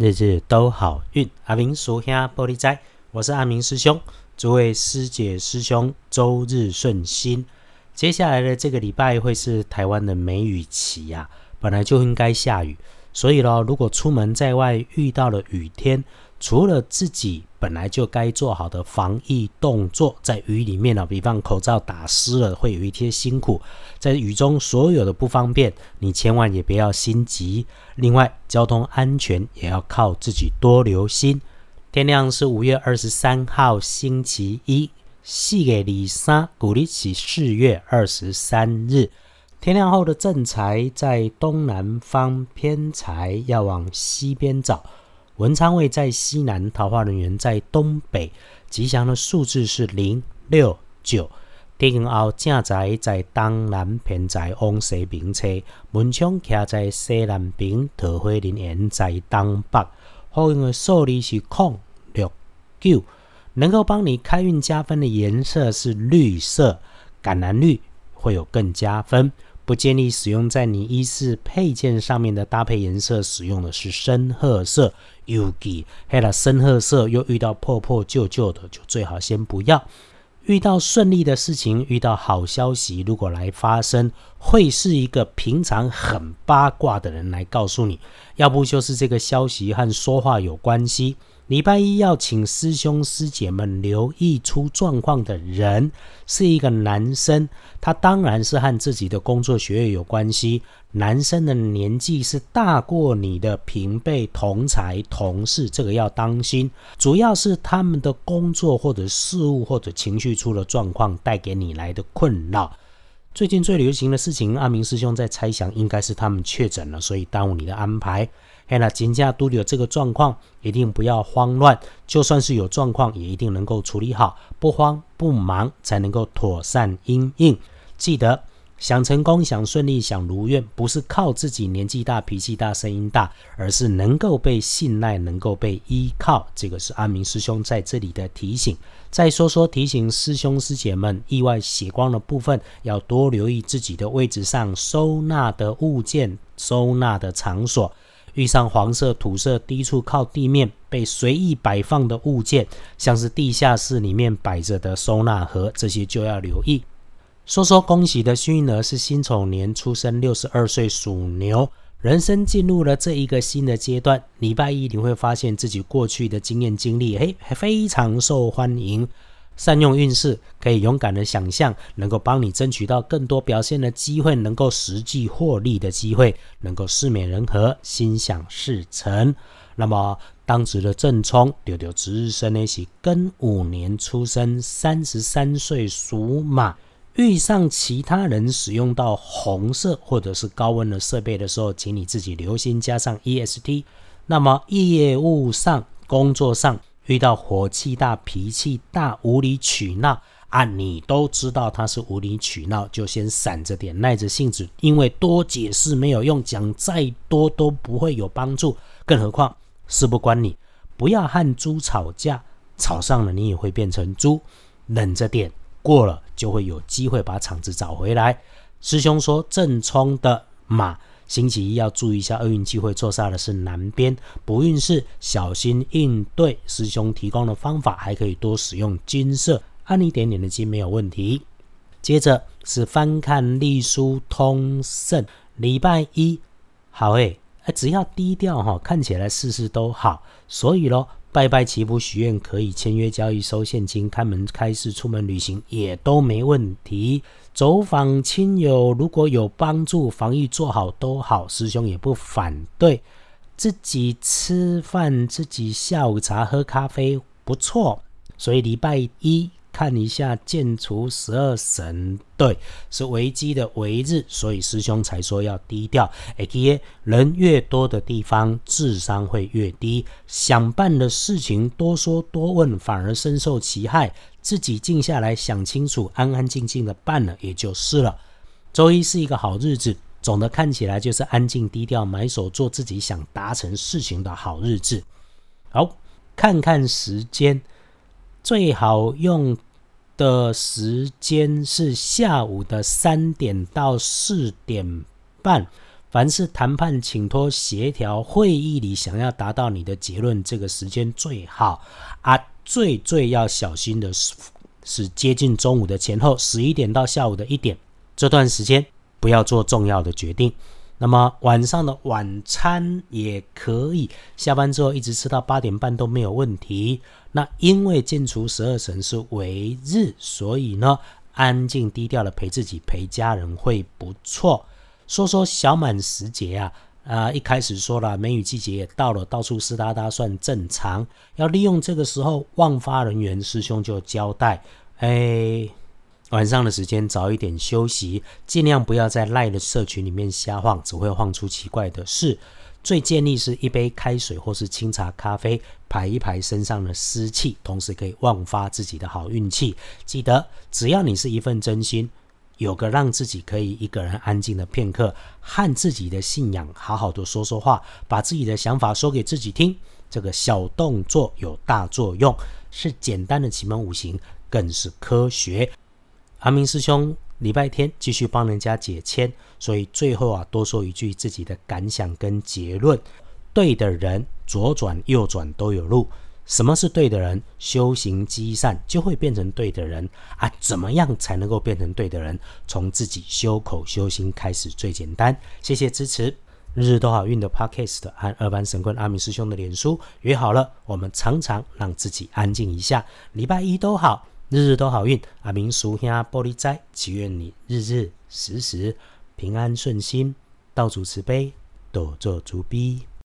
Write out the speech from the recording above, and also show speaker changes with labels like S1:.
S1: 日日都好运。阿明叔兄玻璃仔，我是阿明师兄，诸位师姐师兄周日顺心。接下来的这个礼拜会是台湾的梅雨期呀，本来就应该下雨，所以咯，如果出门在外遇到了雨天，除了自己本来就该做好的防疫动作，在雨里面呢，比方口罩打湿了会有一些辛苦，在雨中所有的不方便，你千万也不要心急。另外，交通安全也要靠自己多留心。天亮是五月二十三号星期一，四月二三，古历起四月二十三日。天亮后的正财在东南方，偏财要往西边找。文昌位在西南，桃花人员在东北，吉祥的数字是零六九。天后正财在东南偏财往西边车，门窗徛在西南边，桃花人缘在东北。好用的数字是空六九，能够帮你开运加分的颜色是绿色，橄榄绿会有更加分。不建议使用在你衣饰配件上面的搭配颜色，使用的是深褐色。尤其黑了深褐色又遇到破破旧旧的，就最好先不要。遇到顺利的事情，遇到好消息，如果来发生，会是一个平常很八卦的人来告诉你，要不就是这个消息和说话有关系。礼拜一要请师兄师姐们留意出状况的人是一个男生，他当然是和自己的工作学业有关系。男生的年纪是大过你的平辈、同才、同事，这个要当心。主要是他们的工作或者事务或者情绪出了状况，带给你来的困扰。最近最流行的事情，阿明师兄在猜想，应该是他们确诊了，所以耽误你的安排。嘿啦，金价都有这个状况，一定不要慌乱。就算是有状况，也一定能够处理好，不慌不忙，才能够妥善应应。记得想成功、想顺利、想如愿，不是靠自己年纪大、脾气大、声音大，而是能够被信赖、能够被依靠。这个是阿明师兄在这里的提醒。再说说提醒师兄师姐们，意外血光的部分，要多留意自己的位置上收纳的物件、收纳的场所。遇上黄色、土色低处靠地面被随意摆放的物件，像是地下室里面摆着的收纳盒，这些就要留意。说说恭喜的幸运儿是辛丑年出生，六十二岁属牛，人生进入了这一个新的阶段。礼拜一你会发现自己过去的经验经历，嘿，非常受欢迎。善用运势，可以勇敢的想象，能够帮你争取到更多表现的机会，能够实际获利的机会，能够事美人和，心想事成。那么当值的正冲，丢丢值日生呢是庚午年出生，三十三岁属马。遇上其他人使用到红色或者是高温的设备的时候，请你自己留心，加上 EST。那么业务上、工作上。遇到火气大、脾气大、无理取闹啊，你都知道他是无理取闹，就先闪着点，耐着性子，因为多解释没有用，讲再多都不会有帮助。更何况事不关你，不要和猪吵架，吵上了你也会变成猪。忍着点，过了就会有机会把场子找回来。师兄说正冲的马。星期一要注意一下，厄运机会坐煞的是南边，不运势小心应对。师兄提供的方法还可以多使用金色，按一点点的金没有问题。接着是翻看隶书通胜，礼拜一好诶，哎，只要低调哈，看起来事事都好。所以咯，拜拜祈福许愿可以签约交易收现金，开门开市出门旅行也都没问题。走访亲友，如果有帮助，防疫做好都好，师兄也不反对。自己吃饭，自己下午茶喝咖啡不错，所以礼拜一。看一下建除十二神，对，是危机的危日，所以师兄才说要低调。A K A 人越多的地方，智商会越低。想办的事情多说多问，反而深受其害。自己静下来想清楚，安安静静的办了，也就是了。周一是一个好日子，总的看起来就是安静低调，埋首做自己想达成事情的好日子。好，看看时间。最好用的时间是下午的三点到四点半，凡是谈判、请托、协调会议里想要达到你的结论，这个时间最好啊。最最要小心的是，是接近中午的前后，十一点到下午的一点这段时间，不要做重要的决定。那么晚上的晚餐也可以，下班之后一直吃到八点半都没有问题。那因为建除十二神是为日，所以呢，安静低调的陪自己、陪家人会不错。说说小满时节啊。啊，一开始说了，梅雨季节也到了，到处湿哒哒算正常。要利用这个时候，旺发人员师兄就交代：哎，晚上的时间早一点休息，尽量不要在赖的社群里面瞎晃，只会晃出奇怪的事。最建议是一杯开水或是清茶咖啡，排一排身上的湿气，同时可以旺发自己的好运气。记得，只要你是一份真心。有个让自己可以一个人安静的片刻，和自己的信仰好好的说说话，把自己的想法说给自己听。这个小动作有大作用，是简单的奇门五行，更是科学。阿明师兄礼拜天继续帮人家解签，所以最后啊多说一句自己的感想跟结论：对的人左转右转都有路。什么是对的人？修行积善就会变成对的人啊！怎么样才能够变成对的人？从自己修口修心开始最简单。谢谢支持，日日都好运的 Podcast 和二班神棍阿明师兄的脸书约好了，我们常常让自己安静一下。礼拜一都好，日日都好运。阿明叔兄玻璃斋，祈愿你日日时时平安顺心，道主慈悲，多做主逼。